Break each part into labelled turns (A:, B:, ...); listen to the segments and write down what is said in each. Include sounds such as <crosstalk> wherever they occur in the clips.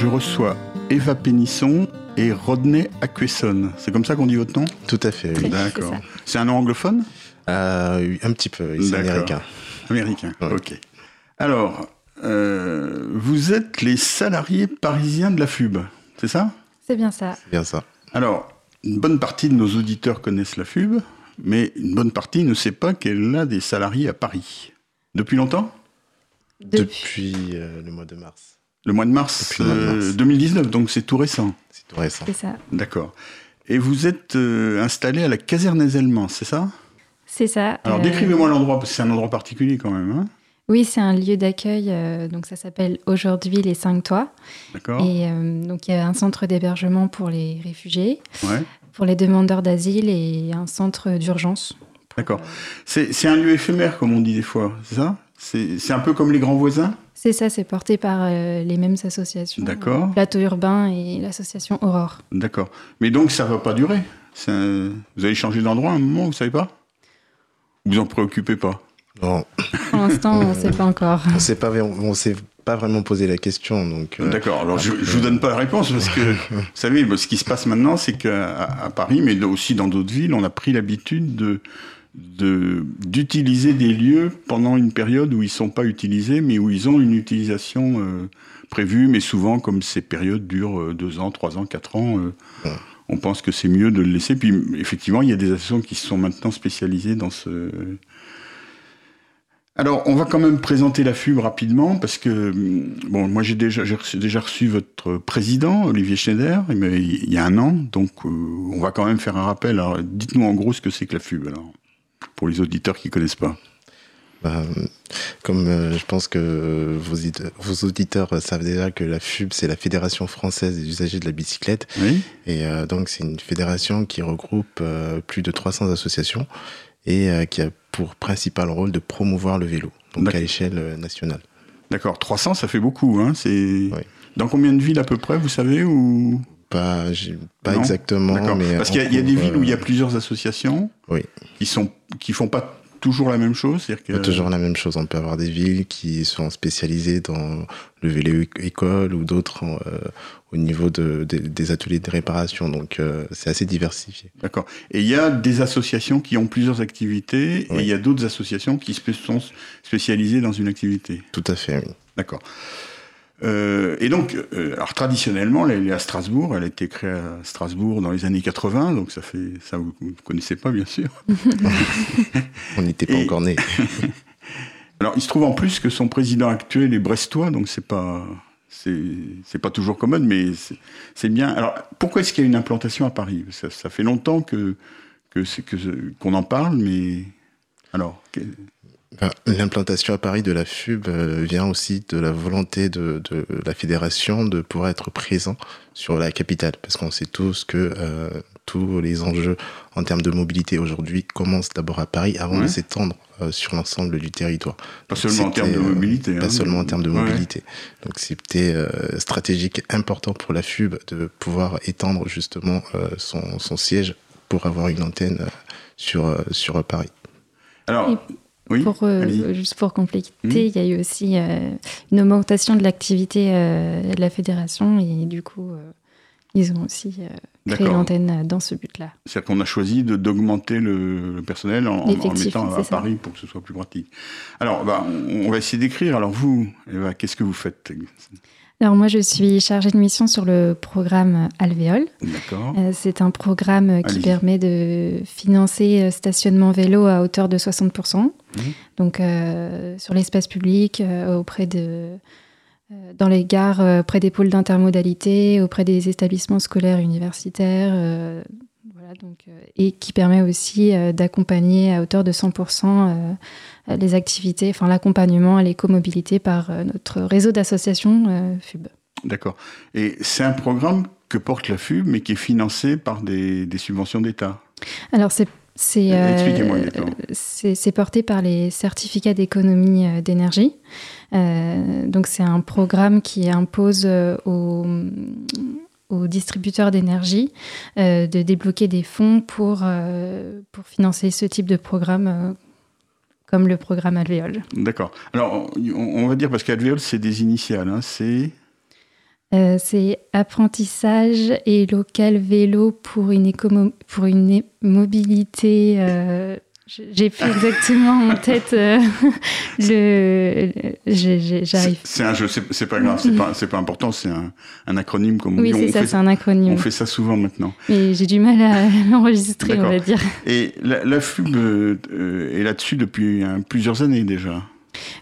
A: je reçois Eva Pénisson et Rodney Acquesson. C'est comme ça qu'on dit votre nom?
B: Tout à fait, oui.
A: D'accord. C'est un nom anglophone?
B: Euh, Un petit peu, c'est américain.
A: Américain, ok. Alors, euh, vous êtes les salariés parisiens de la FUB, c'est ça?
C: C'est bien ça.
B: C'est bien ça.
A: Alors, une bonne partie de nos auditeurs connaissent la FUB, mais une bonne partie ne sait pas qu'elle a des salariés à Paris. Depuis longtemps?
B: Depuis, euh, le mois de mars.
A: Le mois de mars, euh, 2019, donc c'est tout récent.
B: C'est tout récent.
C: C'est ça.
A: D'accord. Et vous êtes euh, installé à la caserne des Allemands, c'est ça?
C: C'est ça.
A: Alors décrivez-moi l'endroit, parce que c'est un endroit particulier quand même. Hein
C: oui, c'est un lieu d'accueil, donc ça s'appelle aujourd'hui les Cinq Toits.
A: D'accord.
C: Et donc il y a un centre d'hébergement pour les réfugiés,
A: Ouais.
C: pour les demandeurs d'asile et un centre d'urgence.
A: D'accord. C'est c'est un lieu éphémère, comme on dit des fois, c'est ça? C'est c'est un peu comme les grands voisins?
C: C'est ça, c'est porté par euh, les mêmes associations.
A: D'accord.
C: euh, Plateau Urbain et l'association Aurore.
A: D'accord. Mais donc ça va pas durer un- Vous allez changer d'endroit à un moment, vous savez pas? Vous en préoccupez pas?
B: Non,
C: Pour l'instant, on ne sait pas encore.
B: on pas, on s'est pas vraiment posé la question, donc. euh,
A: D'accord. Alors je, je vous donne pas la réponse parce que <laughs> vous savez, ce qui se passe maintenant, c'est qu'à à Paris, mais aussi dans d'autres villes, on a pris l'habitude de de- d'utiliser des lieux pendant une période où ils sont pas utilisés, mais où ils ont une utilisation euh, prévue. Mais souvent, comme ces périodes durent euh, deux ans, trois ans, quatre ans, euh,
B: Ouais.
A: on pense que c'est mieux de le laisser. Puis effectivement, il y a des associations qui sont maintenant spécialisées dans ce alors, on va quand même présenter la FUB rapidement parce que, hum, bon, moi j'ai déjà, reçu, déjà reçu votre président, Olivier Schneider, il y a un an, donc euh, on va quand même faire un rappel. Alors, dites-nous en gros ce que c'est que la FUB, alors, pour les auditeurs qui connaissent pas.
B: bah, comme euh, je pense que vos, auditeurs savent déjà que la FUB, c'est la Fédération française des usagers de la bicyclette.
A: Oui
B: Et euh, donc, c'est une fédération qui regroupe euh, plus de 300 associations et qui a pour principal rôle de promouvoir le vélo, donc
A: D'accord.
B: à l'échelle nationale.
A: D'accord, 300, ça fait beaucoup, hein, c'est...
B: Oui.
A: Dans combien de villes à peu près, vous savez ou...
B: Pas, pas
A: Non
B: exactement, mais
A: Parce qu'il y a, y a des villes où il y a
B: euh,
A: plusieurs associations
B: Oui.
A: qui sont qui font pas toujours la même chose, que...
B: pas toujours la même chose. On peut avoir des villes qui sont spécialisées dans le vélo éc- école ou d'autres euh, au niveau de, de- des ateliers de réparation. Donc, euh, c'est assez diversifié.
A: D'accord. Et il y a des associations qui ont plusieurs activités, et il y a d'autres associations qui sont spécialisées dans une activité.
B: Tout à fait, oui.
A: D'accord. Euh, et donc, euh, alors traditionnellement, elle est à Strasbourg. Elle a été créée à Strasbourg dans les années 80, donc ça fait ça vous ne connaissez pas bien sûr. <laughs>
B: On n'était pas
A: Et-
B: encore nés. <laughs>
A: Alors, il se trouve en plus que son président actuel est brestois, donc c'est pas c'est c'est pas toujours commode, mais c'est- c'est bien. Alors, pourquoi est-ce qu'il y a une implantation à Paris? Ça, ça fait longtemps que que c'est que qu'on en parle, mais alors que-
B: Ben, L'implantation à Paris de la FUB euh, vient aussi de la volonté de, de la fédération de pouvoir être présent sur la capitale, parce qu'on sait tous que euh, tous les enjeux en termes de mobilité aujourd'hui commencent d'abord à Paris avant
A: Ouais.
B: de s'étendre euh, sur l'ensemble du territoire.
A: pas
B: Donc,
A: seulement en termes de mobilité.
B: Pas
A: hein.
B: seulement en termes de
A: Ouais.
B: mobilité. Donc c'était euh, stratégique important pour la FUB de pouvoir étendre justement euh, son, son siège pour avoir une antenne sur, sur Paris.
A: Alors,
C: Et
A: oui,
C: Pour, euh, juste pour compléter,
A: Mhm.
C: il y a eu aussi euh, une augmentation de l'activité euh, de la fédération et du coup, ils ont aussi créé l'antenne dans ce but-là.
A: C'est-à-dire qu'on a choisi d'augmenter le, le personnel en, en- mettant à. Paris pour que ce soit plus pratique. Alors, bah, on, on va essayer d'écrire. Alors, vous, qu'est-ce que vous faites
C: Alors moi, je suis chargée de mission sur le programme Alvéole.
A: D'accord.
C: Euh, C'est un programme qui permet de financer euh, stationnement vélo à hauteur de 60%.
A: Mhm.
C: Donc euh, sur l'espace public, euh, auprès de, dans les gares, près des pôles d'intermodalité, auprès des établissements scolaires universitaires. Voilà, donc, euh, et qui permet aussi euh, d'accompagner à hauteur de 100% euh, les activités, enfin l'accompagnement à l'écomobilité par notre réseau d'associations FUB.
A: D'accord. Et c'est un programme que porte la FUB, mais qui est financé par des, des subventions d'État.
C: Alors, c'est. c'est, porté par les certificats d'économie d'énergie. Donc, c'est un programme qui impose aux, aux distributeurs d'énergie euh, de débloquer des fonds pour, euh, pour financer ce type de programme euh, comme le programme Alvéole.
A: D'accord. Alors, on, va dire, parce qu'Alvéole, c'est des initiales, hein, c'est...
C: C'est apprentissage et local vélo pour une, pour une mobilité j'ai plus exactement en tête euh, <laughs> le. J'arrive.
A: C'est un jeu, c'est pas grave, c'est pas, pas important, c'est un, un, acronyme comme
C: oui, on dit. Oui, c'est ça, c'est un acronyme.
A: On fait ça souvent maintenant.
C: Mais j'ai du mal à <laughs> l'enregistrer, on va dire.
A: Et la, la FUB euh, est là-dessus depuis plusieurs années déjà.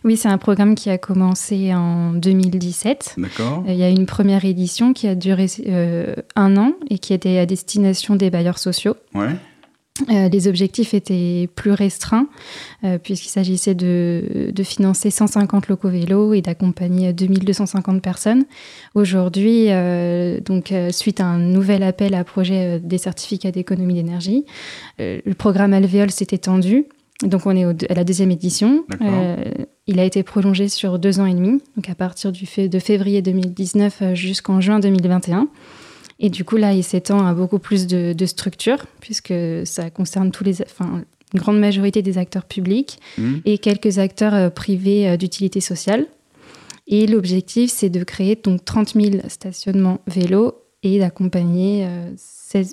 C: Oui, c'est un programme qui a commencé en 2017.
A: D'accord.
C: Il y a une première édition qui a duré euh, un an et qui était à destination des bailleurs sociaux.
A: Ouais.
C: Euh, les objectifs étaient plus restreints euh, puisqu'il s'agissait de, financer 150 locaux vélos et d'accompagner 2250 personnes. Aujourd'hui, euh, donc suite à un nouvel appel à projet des certificats d'économie d'énergie, le programme Alvéole s'est étendu. Donc on est à la deuxième édition. il a été prolongé sur deux ans et demi, donc à partir du fait de février 2019 jusqu'en juin 2021. Et du coup, là, il s'étend à beaucoup plus de, structures, puisque ça concerne tous les, enfin, une grande majorité des acteurs publics mmh. et quelques acteurs euh, privés euh, d'utilité sociale. Et l'objectif, c'est de créer donc 30 000 stationnements vélos et d'accompagner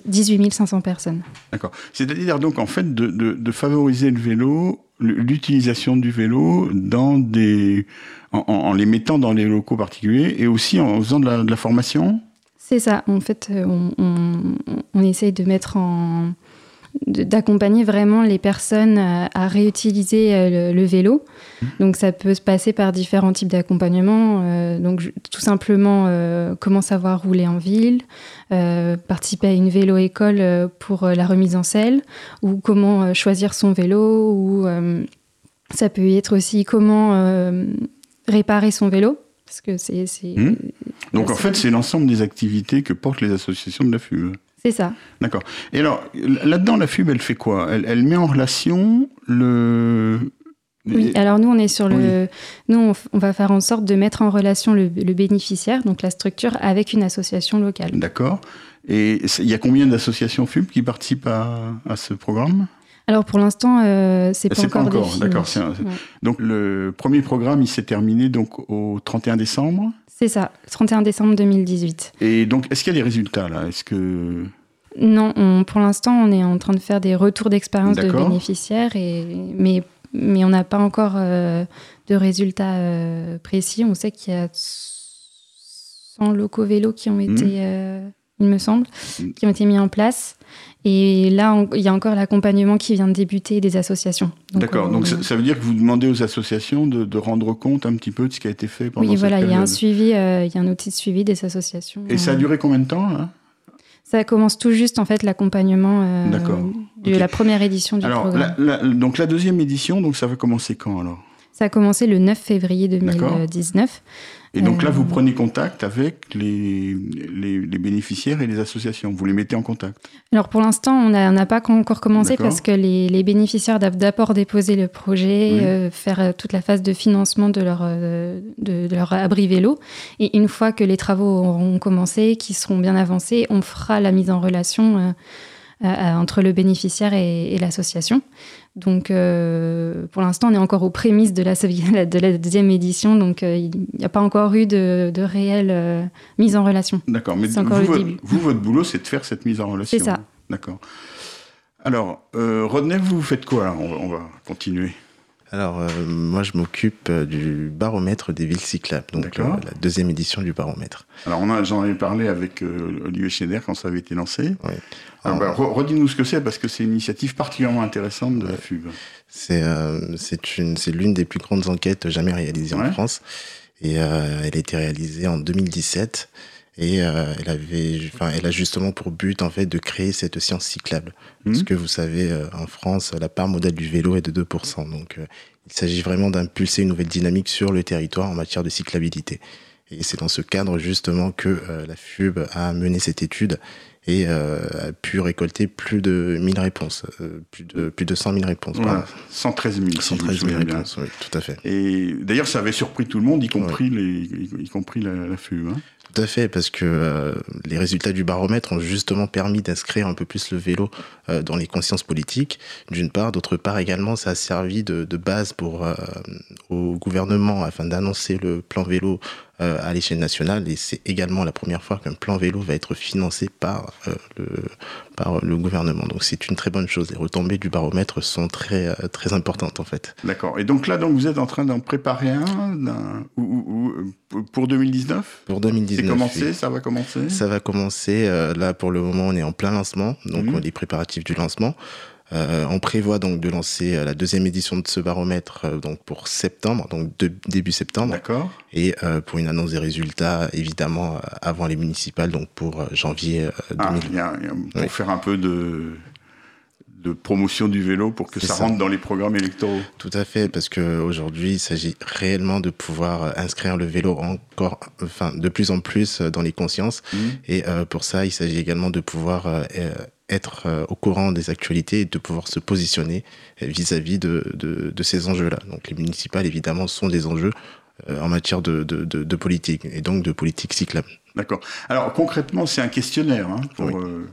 C: 18 euh, 500 personnes.
A: D'accord. C'est-à-dire donc en fait de, de, favoriser le vélo, l'utilisation du vélo dans des, en, les mettant dans les locaux particuliers et aussi en faisant de la formation?
C: C'est ça. En fait, euh, on, essaye de mettre en d'accompagner vraiment les personnes à, réutiliser euh, le, vélo. Mmh. Donc ça peut se passer par différents types d'accompagnement. Euh, donc tout simplement comment savoir rouler en ville, participer à une vélo-école pour la remise en selle, ou comment choisir son vélo, ou ça peut être aussi comment réparer son vélo. Parce que c'est.
A: Mmh. Donc en fait, c'est l'ensemble des activités que portent les associations de la FUB.
C: C'est ça.
A: D'accord. Et alors, là-dedans, la FUB, elle fait quoi? Elle, met en relation le.
C: Oui, alors nous, on est sur le. Nous, on, va faire en sorte de mettre en relation le, bénéficiaire, donc la structure, avec une association locale.
A: D'accord. Et il y a combien d'associations FUB qui participent à ce programme?
C: Alors pour l'instant, euh, c'est pas, pas encore.
A: D'accord. Donc le premier programme, il s'est terminé donc au 31 décembre.
C: C'est ça, 31 décembre 2018.
A: Et donc, est-ce qu'il y a des résultats là? Est-ce que
C: non, pour l'instant, on est en train de faire des retours d'expérience de bénéficiaires, et, mais, mais on n'a pas encore euh, de résultats euh, précis. On sait qu'il y a 100 locaux vélos qui ont été, mmh. Euh, il me semble, mmh. qui ont été mis en place. Et là, il y a encore l'accompagnement qui vient de débuter des associations.
A: D'accord. Donc, ça, veut dire que vous demandez aux associations de, rendre compte un petit peu de ce qui a été fait pendant
C: Oui, voilà, il y a un suivi, euh, il y a un outil de suivi des associations.
A: Et ça a duré combien de temps là
C: Ça commence tout juste en fait l'accompagnement euh, de la première édition du
A: alors,
C: programme.
A: donc la deuxième édition, donc ça va commencer quand alors?
C: Ça a commencé le 9 février 2019.
A: Et donc là, vous euh, prenez contact avec les, les, bénéficiaires et les associations. Vous les mettez en contact.
C: Alors pour l'instant, on n'a pas encore commencé parce que les, les bénéficiaires doivent d'abord déposer le projet, euh, faire euh, toute la phase de financement de leur, de, leur abri vélo. Et une fois que les travaux auront commencé, qui seront bien avancés, on fera la mise en relation entre le bénéficiaire et l'association. Donc, euh, pour l'instant, on est encore aux prémices de la, <laughs> de la deuxième édition, donc euh, il n'y a pas encore eu de, réelle euh, mise en relation.
A: D'accord, mais vous, vous, votre boulot, c'est de faire cette mise en relation.
C: C'est ça.
A: D'accord. Alors, Rodney, vous faites quoi on, va continuer.
B: Alors, moi, je m'occupe du baromètre des villes cyclables, donc la deuxième édition du baromètre.
A: Alors, j'en avais parlé avec Olivier Schneider quand ça avait été lancé. Oui. Ah bah, redis-nous ce que c'est, parce que c'est une initiative particulièrement intéressante de la FUB.
B: C'est euh, l'une des plus grandes enquêtes jamais réalisées en France. Et euh, elle a été réalisée en 2017. Et euh, elle, avait, enfin, elle a justement pour but en fait de créer cette science cyclable. Parce mmh. que vous savez, euh, en France, la part modale du vélo est de 2%. Donc euh, il s'agit vraiment d'impulser une nouvelle dynamique sur le territoire en matière de cyclabilité. Et c'est dans ce cadre justement que la FUB a mené cette étude et euh, a pu récolter plus de 1000 réponses, euh, plus, de, plus de 100 000 réponses.
A: Voilà, 113 000.
B: 113 000 réponses, oui, tout à fait.
A: Et d'ailleurs, ça avait surpris tout le monde, y compris, les, y, compris la, la FU. Hein.
B: Tout à fait, parce que euh, les résultats du baromètre ont justement permis d'inscrire un peu plus le vélo euh, dans les consciences politiques, d'une part. D'autre part également, ça a servi de, base pour euh, au gouvernement afin d'annoncer le plan vélo euh, à l'échelle nationale et c'est également la première fois qu'un plan vélo va être financé par, euh, le, par le gouvernement. Donc c'est une très bonne chose. Les retombées du baromètre sont très, euh, très importantes en fait.
A: D'accord. Et donc là, donc, vous êtes en train d'en préparer un ou- ou- ou- pour 2019
B: Pour
A: C'est
B: 2019,
A: commencé,
B: oui.
A: ça va commencer?
B: Ça va commencer. là pour le moment, on est en plein lancement, donc
A: Mhm.
B: les préparatifs du lancement. Euh, on prévoit donc de lancer euh, la deuxième édition de ce baromètre euh, donc pour septembre, donc de- début septembre,
A: D'accord.
B: et pour une annonce des résultats évidemment avant les municipales, donc pour janvier
A: Ah,
B: 2020.
A: il y a- il y a- pour
B: Oui.
A: faire un peu de, de promotion du vélo pour que ça,
B: ça.
A: rentre dans les programmes électoraux.
B: Tout à fait, parce que aujourd'hui, il s'agit réellement de pouvoir inscrire le vélo encore, enfin, de plus en plus dans les consciences.
A: Mhm.
B: Et euh, pour ça, il s'agit également de pouvoir euh, être euh, au courant des actualités et de pouvoir se positionner euh, vis-à-vis de, de, de ces enjeux-là. Donc, les municipales, évidemment, sont des enjeux euh, en matière de, de, de, de politique et donc de politique cyclable.
A: D'accord. Alors concrètement, c'est un questionnaire. Hein, pour,
B: Oui.
A: euh,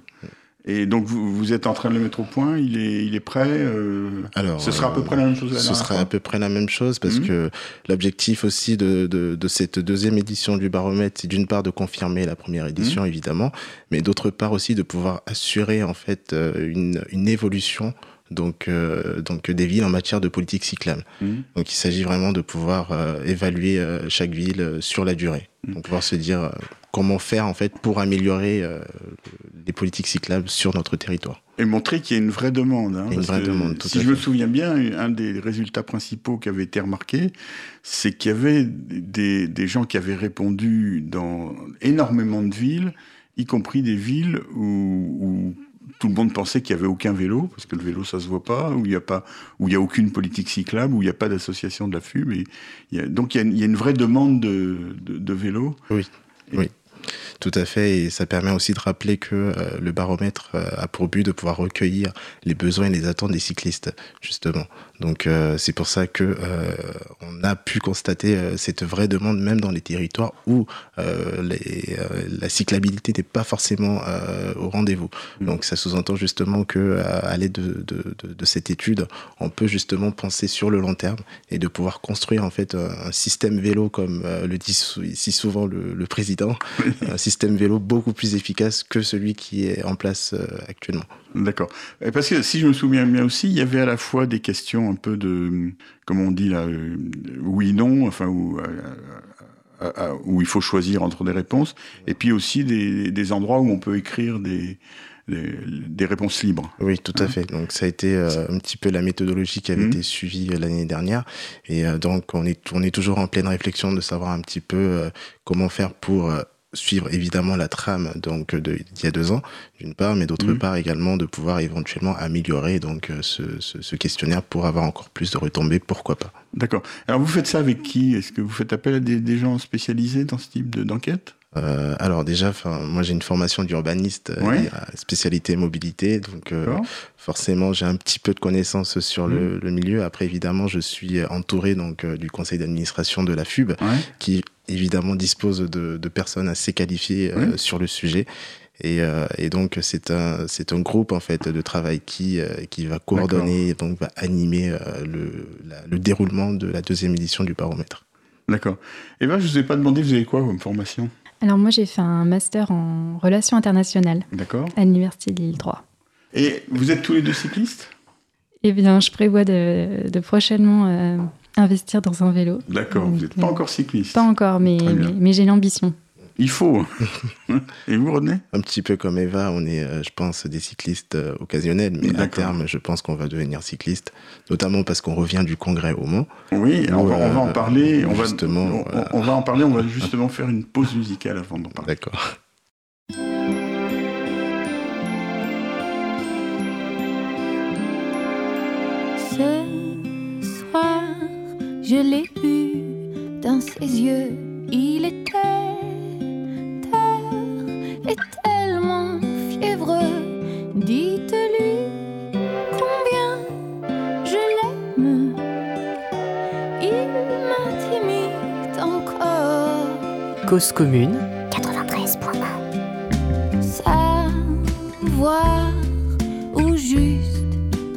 A: et donc vous, vous êtes en train de le mettre au point. Il est, il est prêt. euh,
B: Alors,
A: ce sera à peu près la même chose. la
B: Ce sera
A: fois
B: à peu près la même chose parce
A: Mhm.
B: que l'objectif aussi de, de, de cette deuxième édition du baromètre, c'est d'une part de confirmer la première
A: Mhm.
B: édition évidemment, mais d'autre part aussi de pouvoir assurer en fait euh, une, une évolution donc, euh, donc des villes en matière de politique cyclable.
A: Mhm.
B: Donc il s'agit vraiment de pouvoir euh, évaluer euh, chaque ville sur la durée, donc pouvoir se dire comment faire en fait pour améliorer les politiques cyclables sur notre territoire.
A: Et montrer qu'il y a une vraie demande. hein,
B: une vraie demande, tout
A: si je me souviens bien, un des résultats principaux qui avait été remarqué, c'est qu'il y avait des, des gens qui avaient répondu dans énormément de villes, y compris des villes où, où tout le monde pensait qu'il n'y avait aucun vélo, parce que le vélo, ça se voit pas, où il n'y a pas, où il y a aucune politique cyclable, où il n'y a pas d'association de la FUB. Et il y a- donc il y, a, une- il y a une vraie demande de, de, de vélo.
B: Oui, oui. Tout à fait, et ça permet aussi de rappeler que euh, le baromètre euh, a pour but de pouvoir recueillir les besoins et les attentes des cyclistes, justement. Donc euh, c'est pour ça que on a pu constater cette vraie demande même dans les territoires où les, la cyclabilité n'est pas forcément au rendez-vous. Donc ça sous-entend justement que à l'aide de, de, de, de cette étude, on peut justement penser sur le long terme et de pouvoir construire en fait un, système vélo comme le dit si souvent le, le président, <laughs> un système vélo beaucoup plus efficace que celui qui est en place euh, actuellement.
A: D'accord. Parce que si je me souviens bien aussi, il y avait à la fois des questions un peu de, comment on dit là, euh, oui, non, enfin, où, euh, euh, où il faut choisir entre des réponses, et puis aussi des, des endroits où on peut écrire des, des, des réponses libres.
B: Oui, tout à fait. Donc ça a été euh, un petit peu la méthodologie qui avait
A: Mhm.
B: été suivie euh, l'année dernière. Et euh, donc on est, on est toujours en pleine réflexion de savoir un petit peu comment faire pour suivre évidemment la trame donc de- d'il y a deux ans d'une part, mais d'autre
A: Mhm.
B: part également de pouvoir éventuellement améliorer donc euh, ce, ce, ce questionnaire pour avoir encore plus de retombées, pourquoi pas.
A: D'accord. Alors vous faites ça avec qui? Est-ce que vous faites appel à des, des gens spécialisés dans ce type de- d'enquête?
B: Euh, alors déjà, moi j'ai une formation d'urbaniste, euh,
A: Ouais.
B: spécialité mobilité, donc euh, forcément j'ai un petit peu de connaissances sur le, le milieu. Après évidemment, je suis entouré donc du conseil d'administration de la FUB,
A: Ouais.
B: qui évidemment dispose de, de personnes assez qualifiées euh,
A: Oui.
B: sur le sujet. Et, euh, et donc c'est un c'est un groupe en fait de travail qui euh, qui va coordonner et donc va animer euh, le la- le déroulement de la deuxième édition du baromètre.
A: D'accord. Et ben, je vous ai pas demandé, vous avez quoi comme formation?
C: Alors moi j'ai fait un master en relations internationales
A: D'accord.
C: à l'université de Lille 3.
A: Et vous êtes tous les deux cyclistes?
C: Eh bien je prévois de, de prochainement euh, investir dans un vélo.
A: D'accord. Vous n'êtes pas
C: euh,
A: encore cycliste
C: Pas encore, mais, j'ai l'ambition.
A: Il faut. <laughs> Et vous, René
B: Un petit peu comme Eva, on est, euh, je pense, des cyclistes euh, occasionnels, mais à terme, je pense qu'on va devenir cycliste, notamment parce qu'on revient du congrès au Mans.
A: Oui, on va, on va en
B: Euh,
A: parler. On va,
B: justement,
A: on, on va en parler. On va <laughs> justement faire une pause musicale avant d'en parler.
B: D'accord.
D: Je l'ai vu dans ses yeux, il était terre et tellement fiévreux. Dites-lui combien je l'aime. Il m'intimide encore.
E: Cause commune
F: 93.1 Savoir ou
D: juste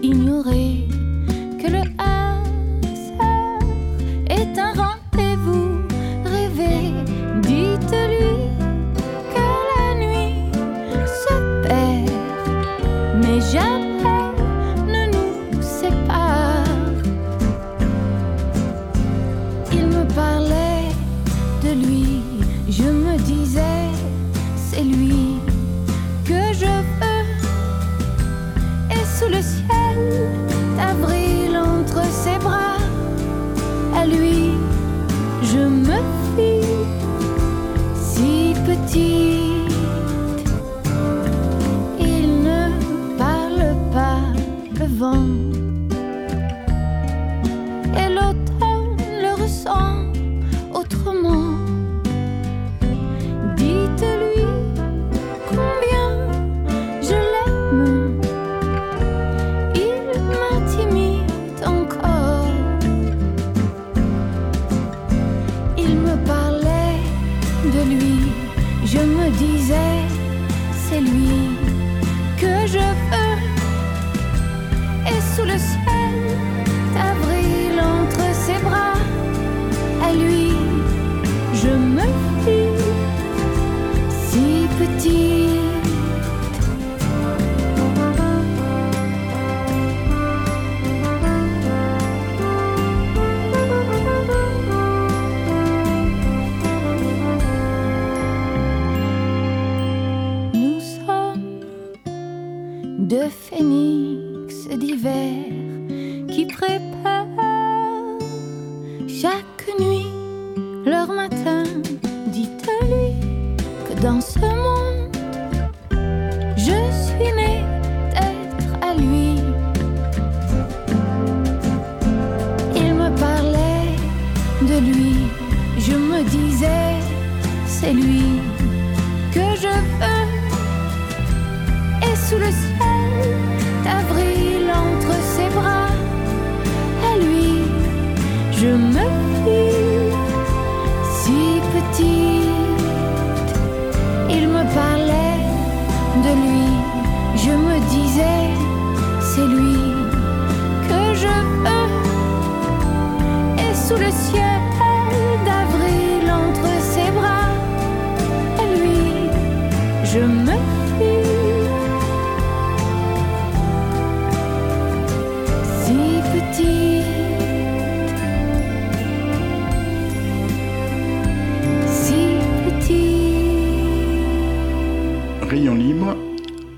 D: ignorer.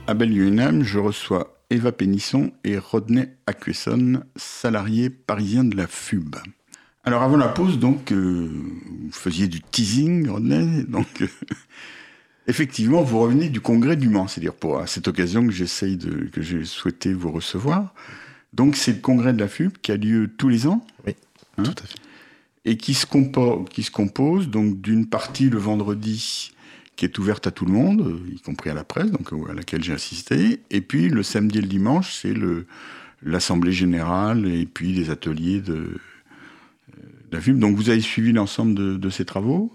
D: À Belle-Unam, je reçois Eva Pénisson et Rodney Acquesson, salariés parisiens de la FUB. Alors avant la pause, donc, euh, vous faisiez du teasing, Rodney, <laughs> donc euh, effectivement, vous revenez du congrès du Mans, c'est-à-dire pour à cette occasion que j'essaye de, que j'ai souhaité vous recevoir. Donc c'est le congrès de la FUB qui a lieu tous les ans
B: Oui,
D: Hein
B: tout à fait.
D: et qui se, compo- qui se compose donc d'une partie le vendredi qui est ouverte à tout le monde, euh, y compris à la presse, donc euh, à laquelle j'ai assisté, et puis le samedi et le dimanche c'est le l'assemblée générale et puis des ateliers de, euh, de la FUB. Donc vous avez suivi l'ensemble de, de ces travaux?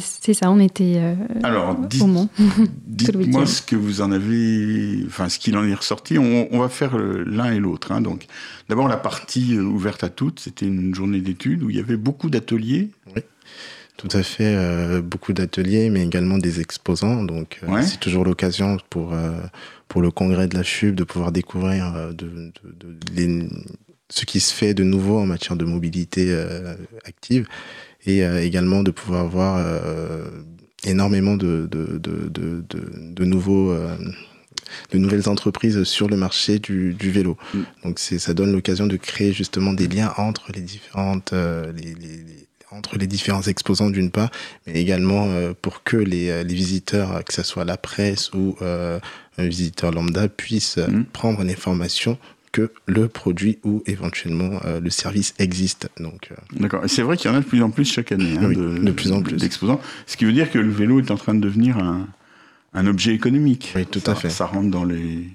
C: C'est ça, on était euh,
D: Alors dites-
C: au Mans. <laughs>
D: dites-moi ce que vous en avez, enfin ce qu'il en est ressorti. On, on va faire l'un et l'autre. hein. Donc d'abord la partie ouverte à toutes, c'était une journée d'études où il y avait beaucoup d'ateliers.
B: Tout à fait, euh, beaucoup d'ateliers, mais également des exposants. Donc, euh, c'est toujours l'occasion pour, euh, pour le congrès de la FUB de pouvoir découvrir euh, de, de- de- les- ce qui se fait de nouveau en matière de mobilité euh, active et euh, également de pouvoir voir euh, énormément de, de, de, de, de, de nouveaux. euh, de nouvelles entreprises sur le marché du, du vélo.
D: Mm.
B: Donc ça donne l'occasion de créer justement des liens entre les différentes euh, les- les- entre les différents exposants d'une part, mais également euh, pour que les, euh, les visiteurs, que ce soit la presse ou euh, un visiteur lambda, puissent
D: Mm.
B: prendre l'information que le produit ou éventuellement euh, le service existe. Donc euh,
D: D'accord. Et c'est vrai qu'il y en a de plus en plus chaque année. hein,
B: Oui, de plus en plus.
D: D'exposants. Ce qui veut dire que le vélo est en train de devenir un, un objet économique.
B: Oui, tout
D: Ça-
B: à fait.
D: Ça rentre dans, les,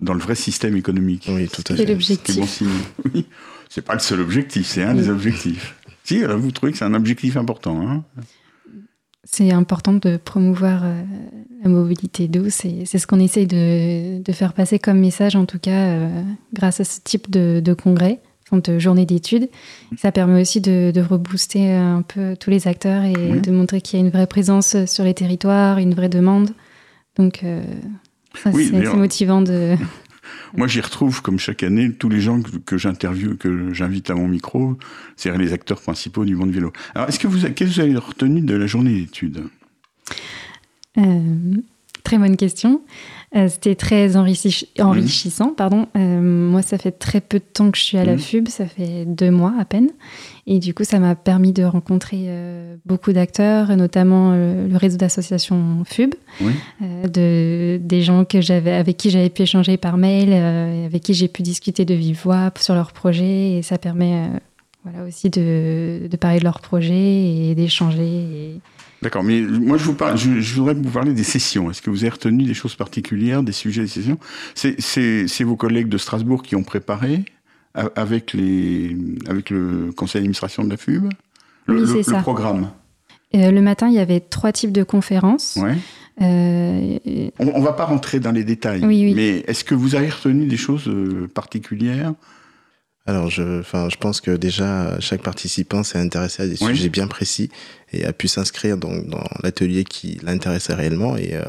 D: dans le vrai système économique.
B: oui, tout à
C: C'est
B: fait.
C: l'objectif.
D: C'est bon signe. <laughs> Oui. C'est pas le seul objectif, c'est un
C: Oui.
D: des objectifs. Si, vous trouvez que c'est un objectif important. Hein
C: C'est important de promouvoir euh, la mobilité douce. Et c'est ce qu'on essaye de, de, faire passer comme message, en tout cas, euh, grâce à ce type de, de congrès, de journée d'études. Ça permet aussi de, de, rebooster un peu tous les acteurs et oui. de montrer qu'il y a une vraie présence sur les territoires, une vraie demande. Donc, euh, oui, c'est motivant de. <laughs>
A: Moi, j'y retrouve, comme chaque année, tous les gens que, j'interviewe, que j'invite à mon micro, c'est-à-dire les acteurs principaux du monde vélo. Alors, est-ce que vous, qu'est-ce que vous avez retenu de la journée d'études?
C: Euh, Très bonne question. Euh, C'était très enrichi enrichissant. Mmh. Pardon. Euh, moi, ça fait très peu de temps que je suis à la mmh. FUB, ça fait deux mois à peine. Et du coup, ça m'a permis de rencontrer euh, beaucoup d'acteurs, notamment le réseau d'associations FUB,
A: oui.
C: de, des gens que avec qui j'avais pu échanger par mail, avec qui j'ai pu discuter de vive voix sur leurs projets. Et ça permet voilà, aussi de, de, parler de leurs projets et d'échanger. Et...
A: D'accord, mais moi je, vous parle, je, je, voudrais vous parler des sessions. Est-ce que vous avez retenu des choses particulières, des sujets des sessions? C'est vos collègues de Strasbourg qui ont préparé avec, les, avec le conseil d'administration de la FUB?
C: Le, oui,
A: le, le
C: ça.
A: programme
C: euh, Le matin, il y avait trois types de conférences.
A: Ouais.
C: Euh,
A: on ne va pas rentrer dans les détails,
C: oui, oui.
A: mais est-ce que vous avez retenu des choses euh, particulières
B: alors, je, je pense que déjà, chaque participant s'est intéressé à des
A: oui.
B: sujets bien précis et a pu s'inscrire dans, dans l'atelier qui l'intéressait réellement. Et euh,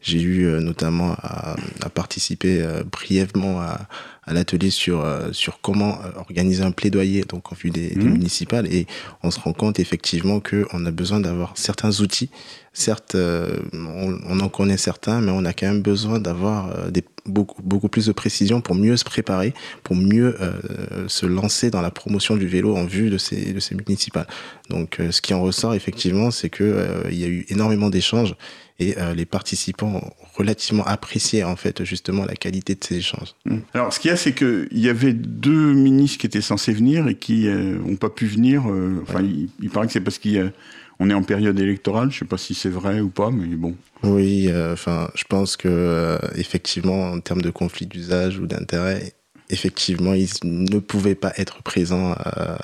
B: j'ai eu euh, notamment à, à participer euh, brièvement à, à l'atelier sur, euh, sur comment euh, organiser un plaidoyer donc en vue des,
A: Mmh.
B: des municipales. Et on se rend compte effectivement qu'on a besoin d'avoir certains outils. Certes, euh, on, on, en connaît certains, mais on a quand même besoin d'avoir des, beaucoup, beaucoup plus de précision pour mieux se préparer, pour mieux euh, se lancer dans la promotion du vélo en vue de ces, de ces municipales. Donc, euh, ce qui en ressort effectivement, c'est qu'il euh, y a eu énormément d'échanges et euh, les participants ont relativement apprécié en fait justement la qualité de ces échanges.
A: Mmh. Alors ce qu'il y a c'est qu'il y avait deux ministres qui étaient censés venir et qui n'ont euh, pas pu venir. Euh, enfin ouais. il, il, paraît que c'est parce qu'on est en période électorale, je ne sais pas si c'est vrai ou pas, mais bon.
B: Oui, enfin euh, je pense que euh, effectivement en termes de conflit d'usage ou d'intérêt, effectivement ils ne pouvaient pas être présents euh,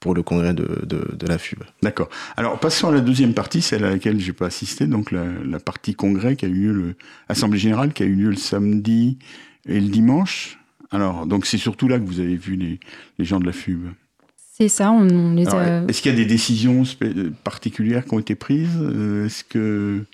B: pour le congrès de, de, de la FUB.
A: D'accord. Alors passons à la deuxième partie, celle à laquelle j'ai pas assisté, donc la, la, partie congrès qui a eu lieu, le Assemblée générale qui a eu lieu le samedi et le dimanche. Alors donc c'est surtout là que vous avez vu les, les gens de la FUB.
C: C'est ça, on, on les a...
A: Est-ce qu'il y a des décisions particulières qui ont été prises? Est-ce que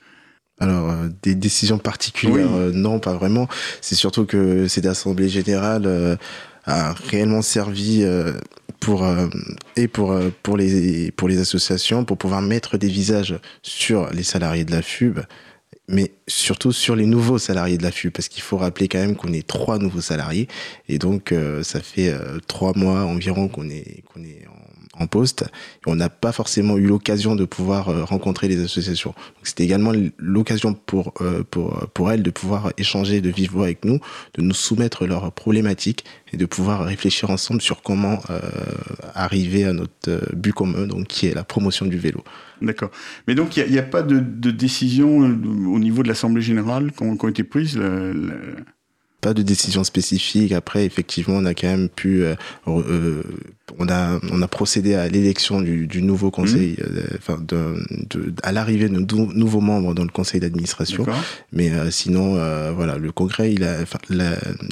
B: alors, euh, des décisions particulières, oui. euh, non, pas vraiment. C'est surtout que cette assemblée générale euh, a réellement servi euh, pour euh, et pour euh, pour les pour les associations pour pouvoir mettre des visages sur les salariés de la FUB mais surtout sur les nouveaux salariés de la FUB, parce qu'il faut rappeler quand même qu'on est trois nouveaux salariés, et donc euh, ça fait trois mois environ qu'on est, qu'on est en, en, poste, on n'a pas forcément eu l'occasion de pouvoir euh, rencontrer les associations. C'était également l'occasion pour, euh, pour, pour elles de pouvoir échanger de vive voix avec nous, de nous soumettre leurs problématiques, et de pouvoir réfléchir ensemble sur comment euh, arriver à notre but commun, donc qui est la promotion du vélo.
A: D'accord. Mais donc, il n'y a, pas de, de décision au niveau de l'Assemblée générale qui ont, été prises.
B: Pas de décision spécifique. Après, effectivement, on a quand même pu... Euh, euh, on, a, on a procédé à l'élection du, du, nouveau conseil, mmh. euh, enfin, de, de, à l'arrivée de nou nouveaux membres dans le conseil d'administration. Mais sinon, voilà, le congrès, il a,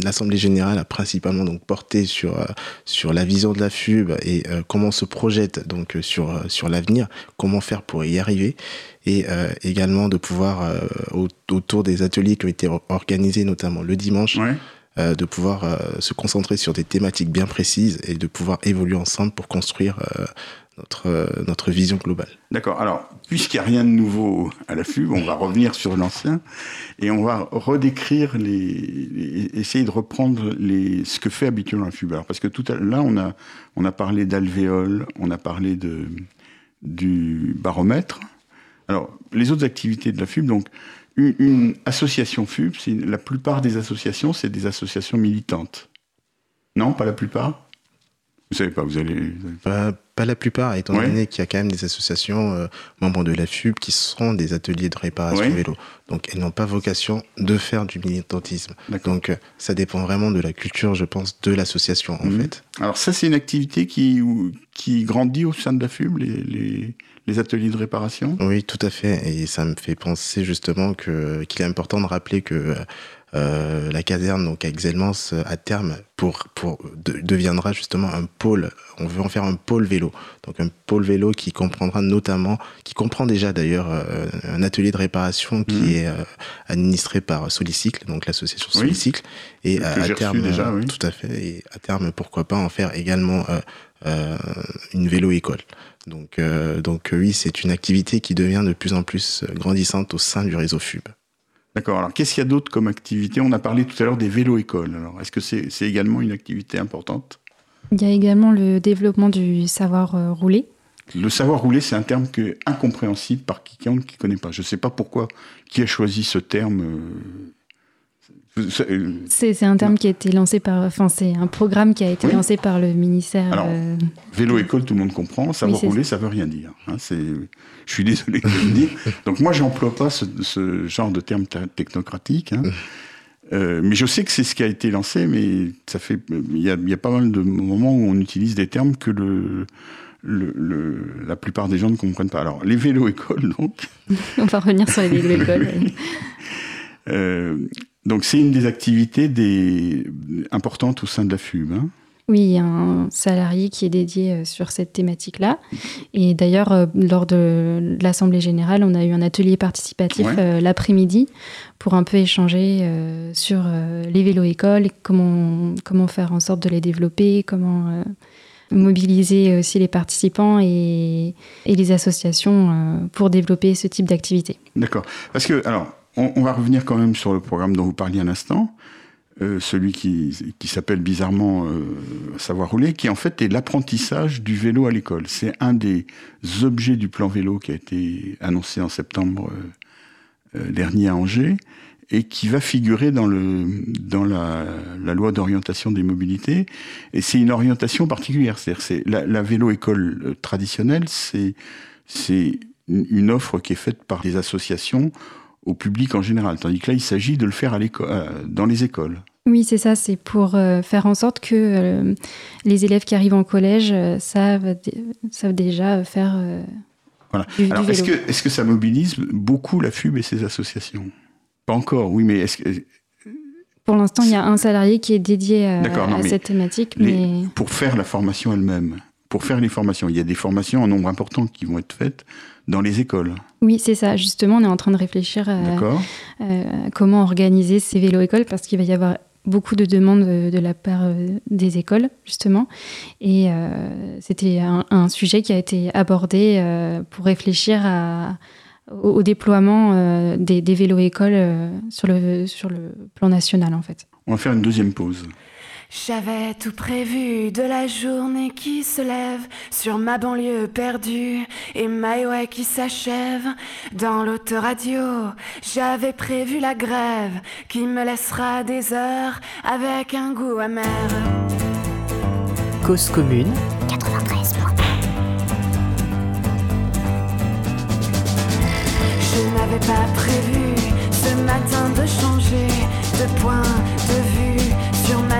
B: l'Assemblée la, générale a principalement donc porté sur, sur la vision de la FUB et comment on se projette donc sur, sur l'avenir, comment faire pour y arriver et euh, également de pouvoir, euh, autour des ateliers qui ont été organisés, notamment le dimanche,
A: ouais.
B: euh, de pouvoir se concentrer sur des thématiques bien précises et de pouvoir évoluer ensemble pour construire notre, notre vision globale.
A: D'accord. Alors, puisqu'il n'y a rien de nouveau à la FUB, on va revenir sur l'ancien et on va redécrire les, les, essayer de reprendre les, ce que fait habituellement la FUB. Alors, parce que tout à là, on a, on a parlé d'alvéole, on a parlé de, du baromètre. Alors, les autres activités de la FUB, donc, une, une association FUB, la plupart des associations, c'est des associations militantes. Non, pas la plupart? Vous savez pas, vous allez.
B: Pas la plupart, étant donné qu'il y a quand même des associations euh, membres de la FUB qui sont des ateliers de réparation vélo. Donc, elles n'ont pas vocation de faire du militantisme. Donc, euh, ça dépend vraiment de la culture, je pense, de l'association, en mhm. fait.
A: Alors, ça, c'est une activité qui, qui grandit au sein de la FUB, les, les, ateliers de réparation?
B: Oui, tout à fait. Et ça me fait penser justement que qu'il est important de rappeler que euh, la caserne donc à Exelmans euh, à terme pour pour deviendra justement un pôle. On veut en faire un pôle vélo. Donc un pôle vélo qui comprendra notamment qui comprend déjà d'ailleurs euh, un atelier de réparation qui mmh. est administré par Solicycle donc l'association Solicycle.
A: Et à, terme déjà,
B: tout à fait. Et à terme pourquoi pas en faire également une vélo école. Donc donc oui c'est une activité qui devient de plus en plus grandissante au sein du réseau FUB
A: D'accord. Alors, qu'est-ce qu'il y a d'autre comme activité? On a parlé tout à l'heure des vélos-écoles. Alors, est-ce que c'est également une activité importante?
C: Il y a également le développement du savoir euh, rouler.
A: Le savoir rouler, c'est un terme qui est incompréhensible par quiconque qui ne connaît pas. Je ne sais pas pourquoi, qui a choisi ce terme. Euh,
C: c'est un terme qui a été lancé par, enfin c'est un programme qui a été lancé par le ministère.
A: Alors, euh, vélo école, tout le monde comprend. Savoir rouler, ça veut rien dire. Hein, c'est, je suis désolé de le dire. Donc moi, j'emploie pas ce, genre de terme technocratique. Hein. Euh, mais je sais que c'est ce qui a été lancé, mais ça fait, il y a, pas mal de moments où on utilise des termes que le, le, la plupart des gens ne comprennent pas. Alors, les vélos-écoles, donc. <laughs>
C: on va revenir sur les vélos-écoles. <laughs>
A: euh, donc c'est une des activités des... importantes au sein de la FUB. Hein.
C: oui, il y a un salarié qui est dédié euh, sur cette thématique-là. Et d'ailleurs, euh, lors de l'Assemblée générale, on a eu un atelier participatif euh, l'après-midi pour un peu échanger sur les vélos-écoles, comment, comment faire en sorte de les développer, comment mobiliser aussi les participants et, et les associations pour développer ce type d'activité.
A: D'accord. Parce que, alors, on, va revenir quand même sur le programme dont vous parliez un instant, euh, celui qui, s'appelle bizarrement euh, Savoir rouler, qui en fait est l'apprentissage du vélo à l'école. C'est un des objets du plan vélo qui a été annoncé en septembre euh, dernier à Angers et qui va figurer dans, le, dans la, loi d'orientation des mobilités. Et c'est une orientation particulière. C'est-à-dire c'est la, la vélo-école traditionnelle, c'est une offre qui est faite par des associations au public en général. Tandis que là, il s'agit de le faire à euh, dans les écoles.
C: Oui, c'est ça. C'est pour euh, faire en sorte que euh, les élèves qui arrivent en collège savent, savent, déjà faire.
A: voilà. Alors, est-ce que, est que ça mobilise beaucoup la FUB et ses associations? Pas encore, oui, mais est-ce que.
C: Pour l'instant, il y a un salarié qui est dédié à, cette thématique. Mais...
A: Pour faire la formation elle-même, pour faire les formations, il y a des formations en nombre important qui vont être faites dans les écoles.
C: Oui, c'est ça. Justement, on est en train de réfléchir à, euh, comment organiser ces vélos-écoles parce qu'il va y avoir beaucoup de demandes de, la part euh, des écoles, justement. Et euh, c'était un, sujet qui a été abordé pour réfléchir à, au, déploiement des, des vélos-écoles sur, le, sur le plan national, en fait.
A: On va faire une deuxième pause.
E: J'avais tout prévu de la journée qui se lève sur ma banlieue perdue et My qui s'achève dans l'autoradio. J'avais prévu la grève qui me laissera des heures avec un goût amer.
G: Cause commune
E: 93 Je n'avais pas prévu ce matin de changer de point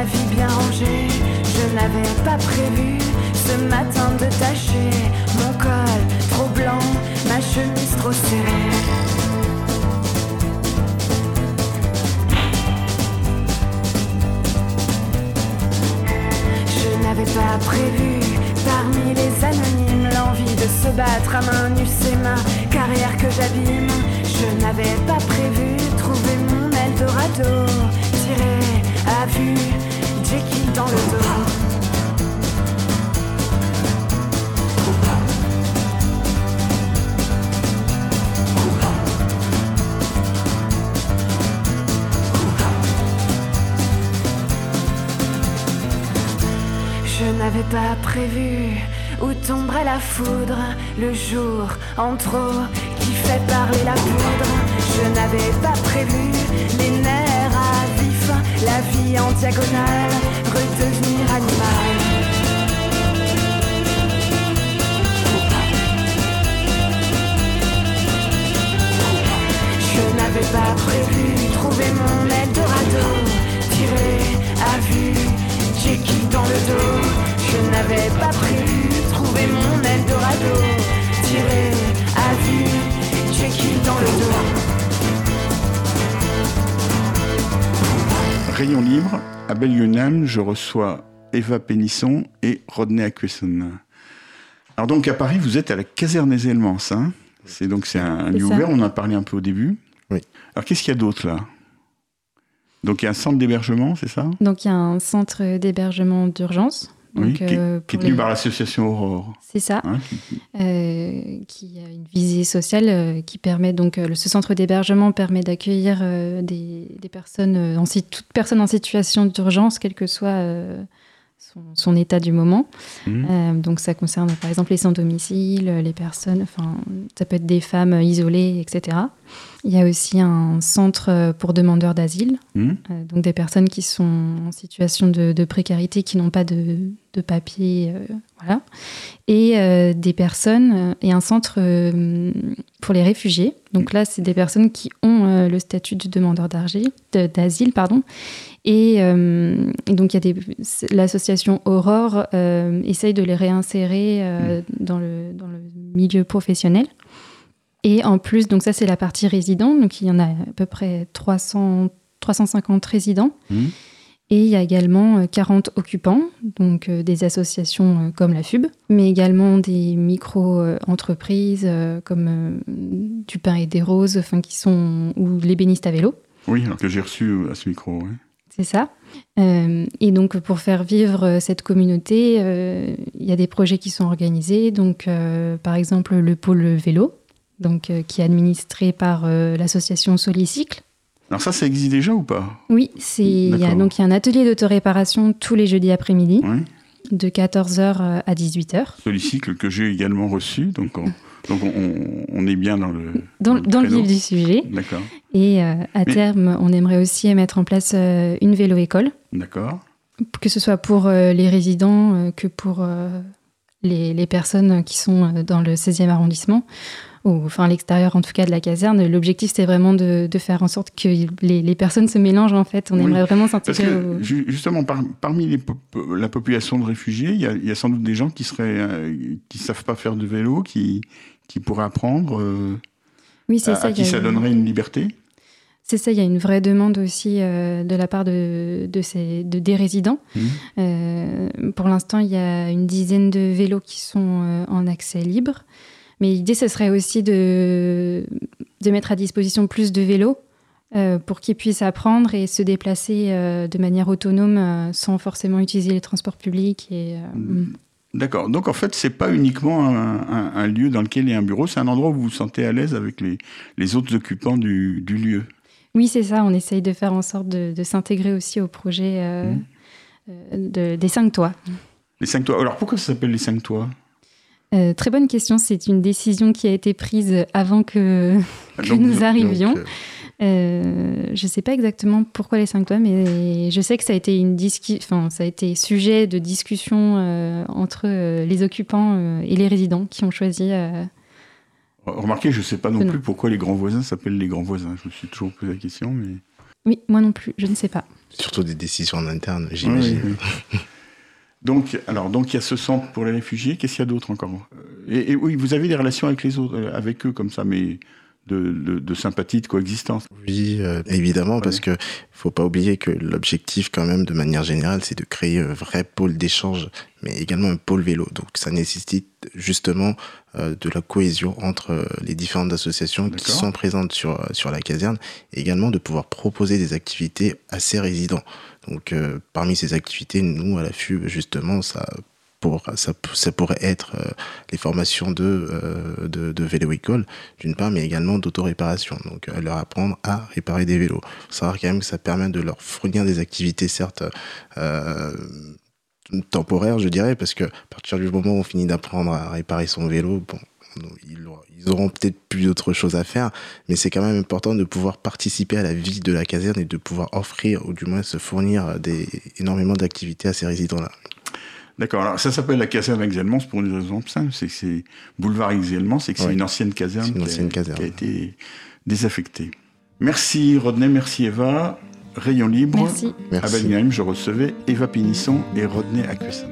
E: vie bien rangée. Je n'avais pas prévu ce matin de tacher pas prévu où tomberait la foudre le jour en trop qui fait parler la poudre. Je n'avais pas prévu les nerfs à vif, la vie en diagonale, redevenir animal. Je n'avais pas prévu. À
A: Belle-Yonam, je reçois Eva Pénisson et Rodney Acquesson. Alors donc à Paris, vous êtes à la caserne des Allemands, hein C'est donc c'est un lieu ouvert, on en a parlé un peu au début.
B: Oui.
A: Alors qu'est-ce qu'il y a d'autre là? Donc il y a un centre d'hébergement, c'est ça?
C: Donc il y a un centre d'hébergement d'urgence.
A: Oui, qui,
C: euh,
A: qui est
C: pour
A: tenu
C: les-
A: par l'association Aurore.
C: C'est ça.
A: hein, qui-
C: euh, qui a une visée sociale euh, qui permet donc euh, ce centre d'hébergement permet d'accueillir euh, des, des personnes euh, en si- toute personne en situation d'urgence quel que soit euh, son, son état du moment
A: Mhm.
C: Euh, donc ça concerne par exemple les sans domicile les personnes enfin ça peut être des femmes euh, isolées etc il y a aussi un centre euh, pour demandeurs d'asile
A: Mhm.
C: euh, donc des personnes qui sont en situation de, de précarité, qui n'ont pas de, de papier, euh, voilà, et euh, des personnes et un centre pour les réfugiés. Donc là, c'est des personnes qui ont le statut de demandeur d'asile, pardon. Et, et donc il y a des l'association Aurore essaye de les réinsérer dans le dans le milieu professionnel. Et en plus, donc ça c'est la partie résident, donc il y en a à peu près 300, 350 résidents.
A: Mhm.
C: Et il y a également euh, 40 occupants, donc euh, des associations euh, comme la FUB, mais également des micro-entreprises euh, comme euh, du pain et des roses, enfin qui sont ou l'ébéniste à vélo.
A: Oui, alors que j'ai reçu euh, à ce micro. ouais.
C: C'est ça. Euh, et donc, pour faire vivre euh, cette communauté, euh, il y a des projets qui sont organisés. Donc, euh, par exemple, le pôle vélo, donc, euh, qui est administré par euh, l'association Solicycle.
A: Alors ça, ça existe déjà ou pas?
C: Oui, c'est il y a donc il y a un atelier d'autoréparation tous les jeudis après-midi
A: Oui.
C: de 14h à 18h.
A: Polycycle que j'ai également reçu, donc on, donc on, on est bien dans le.
C: Dans,
A: le
C: dans le
A: créneau.
C: vif du sujet.
A: D'accord,
C: Et euh, à
A: Mais-
C: terme, on aimerait aussi mettre en place euh, une vélo-école.
A: d'accord.
C: que ce soit pour euh, les résidents euh, que pour euh, les, les personnes qui sont euh, dans le 16e arrondissement, ou enfin à l'extérieur en tout cas de la caserne. L'objectif, c'est vraiment de, de faire en sorte que les, les personnes se mélangent en fait. On
A: Oui,
C: aimerait vraiment s'intégrer au...
A: ju- justement, par- parmi les pop- la population de réfugiés, il y, a, il y a sans doute des gens qui seraient euh, qui savent pas faire de vélo, qui qui pourraient apprendre, euh,
C: Oui, c'est
A: à,
C: ça.
A: à qui
C: a
A: ça donnerait une liberté.
C: C'est ça, il y a une vraie demande aussi euh, de la part de, de ces, de, des résidents.
A: Mhm.
C: Euh, pour l'instant, il y a une dizaine de vélos qui sont euh, en accès libre. Mais l'idée, ce serait aussi de, de mettre à disposition plus de vélos euh, pour qu'ils puissent apprendre et se déplacer euh, de manière autonome euh, sans forcément utiliser les transports publics. Et, euh,
A: Mhm. D'accord. Donc en fait, c'est pas uniquement un, un- un lieu dans lequel il y a un bureau, c'est un endroit où vous vous sentez à l'aise avec les, les autres occupants du, du lieu.
C: Oui, c'est ça. On essaye de faire en sorte de, de s'intégrer aussi au projet euh,
A: Mhm.
C: euh, de- des cinq toits.
A: Les cinq toits. Alors pourquoi ça s'appelle les cinq toits?
C: Euh, très bonne question. C'est une décision qui a été prise avant que, que
A: Donc,
C: nous arrivions.
B: Donc, euh,
C: je ne sais pas exactement pourquoi les cinq toits, mais je sais que ça a été une discu- enfin, ça a été sujet de discussion euh, entre les occupants et les résidents qui ont choisi. Euh,
A: Remarquez, je sais pas non
C: Non.
A: plus pourquoi les grands voisins s'appellent les grands voisins. Je me suis toujours posé la question, mais.
C: Oui, moi non plus, je ne sais pas.
B: surtout des décisions en interne, j'imagine.
A: Oui, oui. <laughs> Donc, alors, donc il y a ce centre pour les réfugiés. Qu'est-ce qu'il y a d'autre encore? Et, et oui, vous avez des relations avec les autres, euh, avec eux comme ça, mais de, de, de sympathie, de coexistence.
B: Oui, euh, évidemment, parce que faut pas oublier que l'objectif, quand même, de manière générale, c'est de créer un vrai pôle d'échange, mais également un pôle vélo. Donc, ça nécessite justement euh, de la cohésion entre euh, les différentes associations qui sont présentes sur euh, sur la caserne, et également de pouvoir proposer des activités à ces résidents. Donc, euh, parmi ces activités, nous, à la FUB, justement, ça ça, pourrait être euh, les formations de, euh, de, de vélo-école, d'une part, mais également d'autoréparation. Donc, euh, leur apprendre à réparer des vélos. faut savoir quand même que ça permet de leur fournir des activités, certes, euh, temporaires, je dirais, parce que à partir du moment où on finit d'apprendre à réparer son vélo, ils auront- peut-être plus d'autres choses à faire, mais c'est quand même important de pouvoir participer à la vie de la caserne et de pouvoir offrir, ou du moins se fournir énormément d'activités à ces résidents-là.
A: D'accord. Alors, ça s'appelle la caserne Exelmans pour une raison simple, c'est que c'est boulevard Exelmans, c'est que c'est
B: Ouais.
A: une ancienne caserne, qui a-
B: ancienne caserne.
A: qui a été désaffectée. Merci Rodney, merci Eva. Rayon libre.
C: Merci.
A: À
B: Merci.
A: Bellingham, je recevais Eva Pinisson et Rodney Acquesson.